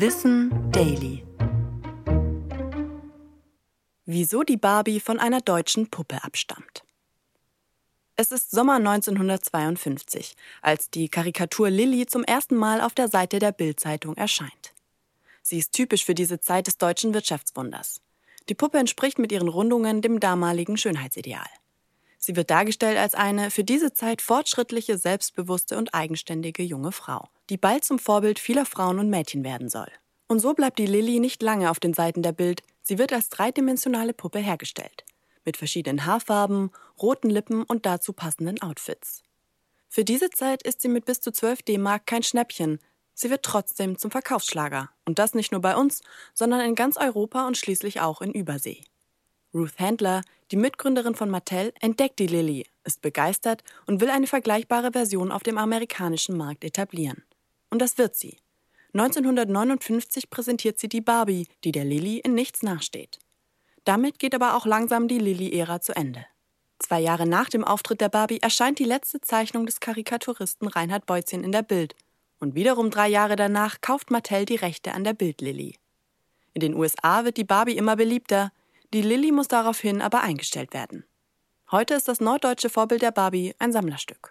Wissen Daily. Wieso die Barbie von einer deutschen Puppe abstammt. Es ist Sommer 1952, als die Karikatur Lilly zum ersten Mal auf der Seite der Bildzeitung erscheint. Sie ist typisch für diese Zeit des deutschen Wirtschaftswunders. Die Puppe entspricht mit ihren Rundungen dem damaligen Schönheitsideal. Sie wird dargestellt als eine für diese Zeit fortschrittliche, selbstbewusste und eigenständige junge Frau, die bald zum Vorbild vieler Frauen und Mädchen werden soll. Und so bleibt die Lilly nicht lange auf den Seiten der Bild, sie wird als dreidimensionale Puppe hergestellt. Mit verschiedenen Haarfarben, roten Lippen und dazu passenden Outfits. Für diese Zeit ist sie mit bis zu 12 D-Mark kein Schnäppchen. Sie wird trotzdem zum Verkaufsschlager. Und das nicht nur bei uns, sondern in ganz Europa und schließlich auch in Übersee. Ruth Handler, die Mitgründerin von Mattel, entdeckt die Lilly, ist begeistert und will eine vergleichbare Version auf dem amerikanischen Markt etablieren. Und das wird sie. 1959 präsentiert sie die Barbie, die der Lilly in nichts nachsteht. Damit geht aber auch langsam die Lilly-Ära zu Ende. Zwei Jahre nach dem Auftritt der Barbie erscheint die letzte Zeichnung des Karikaturisten Reinhard Beuzchen in der Bild. Und wiederum drei Jahre danach kauft Mattel die Rechte an der Bild-Lilly. In den USA wird die Barbie immer beliebter, die Lilly muss daraufhin aber eingestellt werden. Heute ist das norddeutsche Vorbild der Barbie ein Sammlerstück.